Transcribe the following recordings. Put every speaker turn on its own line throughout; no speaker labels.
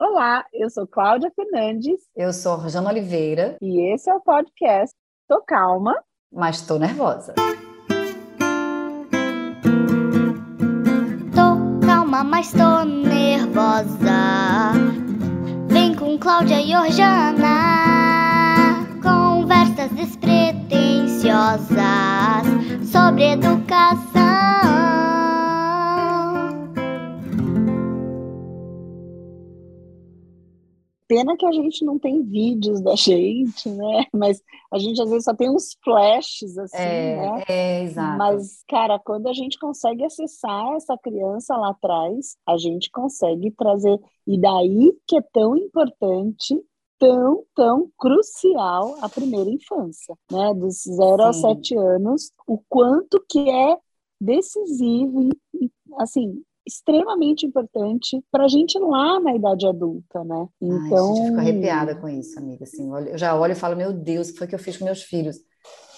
Olá, eu sou Cláudia Fernandes.
Eu sou Rosana Oliveira.
E esse é o podcast Tô Calma,
mas tô nervosa.
Tô calma, mas tô nervosa. Vem com Cláudia e Orjana. Conversas despretensiosas sobre educação.
Pena que a gente não tem vídeos da gente, né? Mas a gente às vezes só tem uns flashes assim,
é,
né?
É, exato.
Mas, cara, quando a gente consegue acessar essa criança lá atrás, a gente consegue trazer. E daí que é tão importante tão, tão crucial a primeira infância, né? Dos zero aos sete anos, o quanto que é decisivo, assim, extremamente importante para a gente lá na idade adulta, né?
Então. Ai, gente, fico arrepiada com isso, amiga. Assim, eu já olho e falo, meu Deus, o que foi que eu fiz com meus filhos?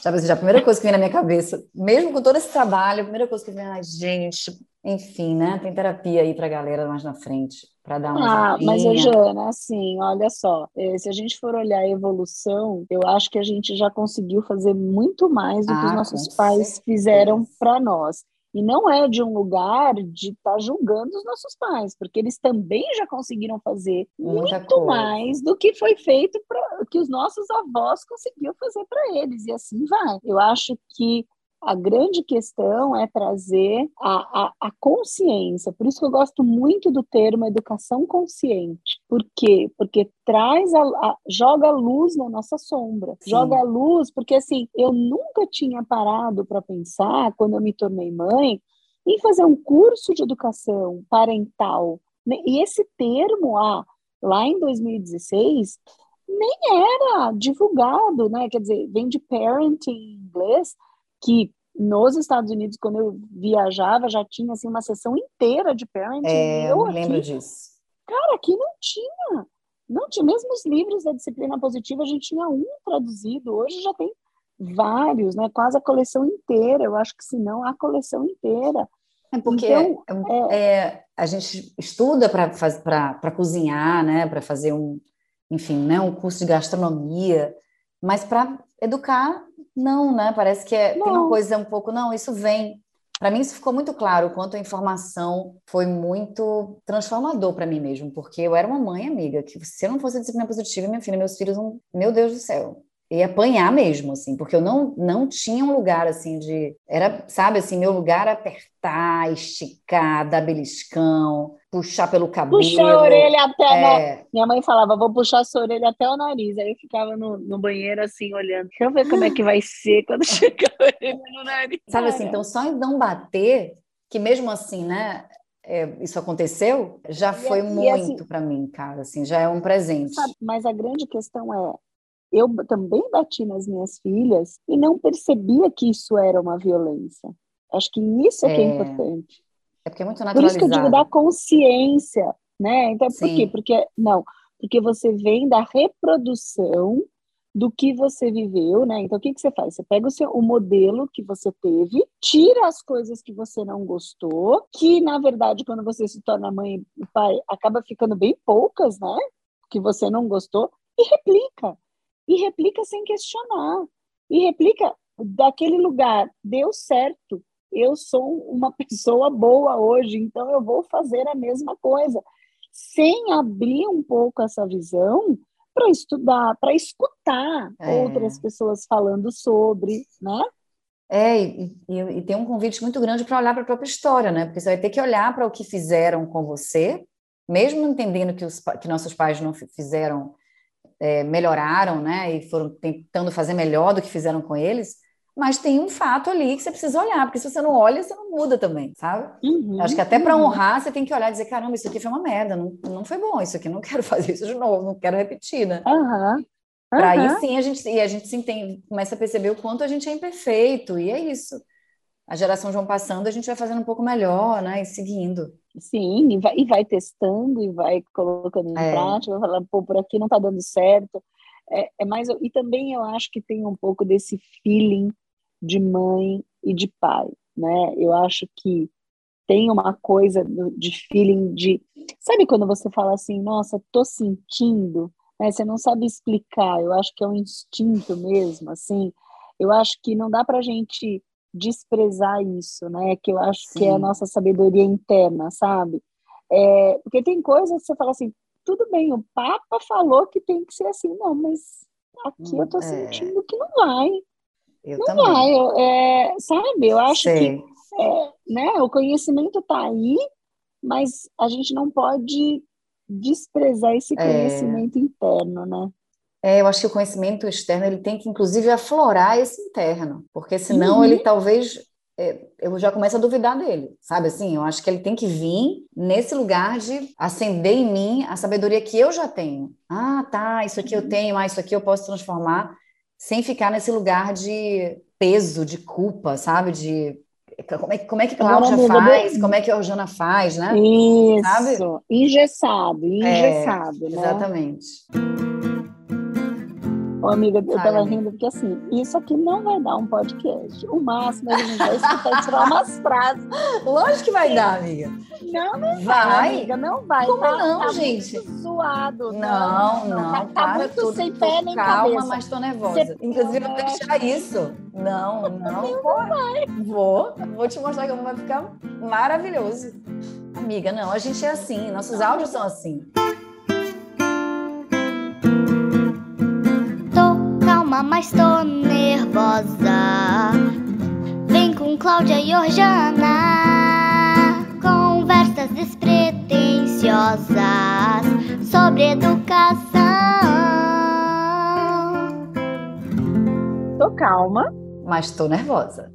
Sabe assim, já a primeira coisa que vem na minha cabeça, mesmo com todo esse trabalho, a primeira coisa que vem, ai, gente, enfim, né? Tem terapia aí para a galera mais na frente, para dar uma.
Ah, mas, Jana, assim, olha só, eh, se a gente for olhar a evolução, eu acho que a gente já conseguiu fazer muito mais do que ah, os nossos pais certeza. fizeram para nós. E não é de um lugar de estar tá julgando os nossos pais, porque eles também já conseguiram fazer Muita muito coisa. mais do que foi feito para que os nossos avós conseguiam fazer para eles. E assim vai. Eu acho que a grande questão é trazer a, a, a, consciência. Por isso que eu gosto muito do termo educação consciente. Por quê? Porque traz a, a joga luz na nossa sombra. Sim. Joga luz, porque assim, eu nunca tinha parado para pensar, quando eu me tornei mãe, em fazer um curso de educação parental. Né? E esse termo, ah, lá em 2016, nem era divulgado, né? Quer dizer, vem de parenting em inglês, que nos Estados Unidos, quando eu viajava, já tinha assim, uma sessão inteira de parenting.
É, eu lembro disso.
Cara, aqui não tinha. Não tinha. Mesmo os livros da disciplina positiva, a gente tinha um traduzido. Hoje já tem vários, né? Quase a coleção inteira. Eu acho que se não, a coleção inteira.
É porque então, é, é, a gente estuda para cozinhar, né? Para fazer um, enfim, né? um curso de gastronomia, mas para educar não, né? Parece que é, tem uma coisa um pouco, não, isso vem. Para mim, isso ficou muito claro, o quanto a informação foi muito transformador para mim mesmo, porque eu era uma mãe amiga, que se eu não fosse disciplina positiva, minha filha, meus filhos, não, meu Deus do céu, e apanhar mesmo, assim, porque eu não, não tinha um lugar, assim, de... Era, sabe, assim, meu lugar apertar, esticar, dar beliscão, puxar pelo cabelo.
Puxar a orelha até... É... No... Minha mãe falava, vou puxar a sua orelha até o nariz. Aí eu ficava no, no banheiro, assim, olhando. Deixa eu ver como é que vai ser quando chegar a orelha no nariz.
Sabe, assim, então só em não bater, que mesmo assim, né... É, isso aconteceu, já foi e muito assim, para mim, cara, assim, já é um presente.
Sabe, mas a grande questão é, eu também bati nas minhas filhas e não percebia que isso era uma violência. Acho que isso é, é que é importante.
É porque é muito naturalizado. Por isso
que eu digo da consciência, né? Então, por quê? Porque, não, porque você vem da reprodução do que você viveu, né? Então, o que, que você faz? Você pega o, seu, o modelo que você teve, tira as coisas que você não gostou, que, na verdade, quando você se torna mãe e pai, acaba ficando bem poucas, né? Que você não gostou, e replica e replica sem questionar. E replica daquele lugar, deu certo. Eu sou uma pessoa boa hoje, então eu vou fazer a mesma coisa, sem abrir um pouco essa visão para estudar, para escutar é. outras pessoas falando sobre, né?
É, e, e, e tem um convite muito grande para olhar para a própria história, né? Porque você vai ter que olhar para o que fizeram com você, mesmo entendendo que, os, que nossos pais não fizeram é, melhoraram, né, e foram tentando fazer melhor do que fizeram com eles, mas tem um fato ali que você precisa olhar, porque se você não olha, você não muda também, sabe? Uhum, Acho que até para uhum. honrar, você tem que olhar e dizer: caramba, isso aqui foi uma merda, não, não foi bom, isso aqui não quero fazer isso de novo, não quero repetir, né?
Uhum.
Para aí sim a gente, e a gente se entende, começa a perceber o quanto a gente é imperfeito, e é isso. A geração vão passando, a gente vai fazendo um pouco melhor, né? E seguindo.
Sim, e vai, e vai testando e vai colocando em é. prática, vai falando, pô, por aqui não está dando certo. É, é mais, e também eu acho que tem um pouco desse feeling de mãe e de pai, né? Eu acho que tem uma coisa de feeling de. Sabe quando você fala assim, nossa, tô sentindo, né? Você não sabe explicar, eu acho que é um instinto mesmo, assim. Eu acho que não dá pra gente desprezar isso, né? Que eu acho Sim. que é a nossa sabedoria interna, sabe? É, porque tem coisas que você fala assim, tudo bem, o Papa falou que tem que ser assim, não, mas aqui hum, eu tô é... sentindo que não vai.
Eu
não
também.
vai, eu, é, sabe? Eu acho Sei. que é, né, o conhecimento está aí, mas a gente não pode desprezar esse é. conhecimento interno, né?
É, eu acho que o conhecimento externo ele tem que, inclusive, aflorar esse interno, porque senão uhum. ele talvez é, eu já começo a duvidar dele, sabe assim? Eu acho que ele tem que vir nesse lugar de acender em mim a sabedoria que eu já tenho. Ah, tá, isso aqui eu uhum. tenho, ah, isso aqui eu posso transformar, sem ficar nesse lugar de peso, de culpa, sabe? De como é, como é que Cláudia faz, como é que a Orjana faz, né?
Isso, Sabe? engessado, engessado, é,
né? Exatamente.
Ô, amiga, eu tava rindo porque assim, isso aqui não vai dar um podcast. O máximo a gente vai escutar tirar umas frases.
Lógico que vai dar, amiga.
Não, não vai,
vai
amiga, não vai.
Como
tá,
não,
tá
gente?
Muito zoado.
Não, não. não
tá, tá muito tudo, sem pé nem
calma,
cabeça.
Calma, mas tô nervosa. Você Inclusive, eu vou deixar isso. Não, não.
Não vai.
Vou. Vou te mostrar como vai ficar maravilhoso. Amiga, não, a gente é assim. Nossos áudios são assim.
Mas tô nervosa. Vem com Cláudia e Orjana, conversas despretensiosas sobre educação.
Tô calma,
mas tô nervosa.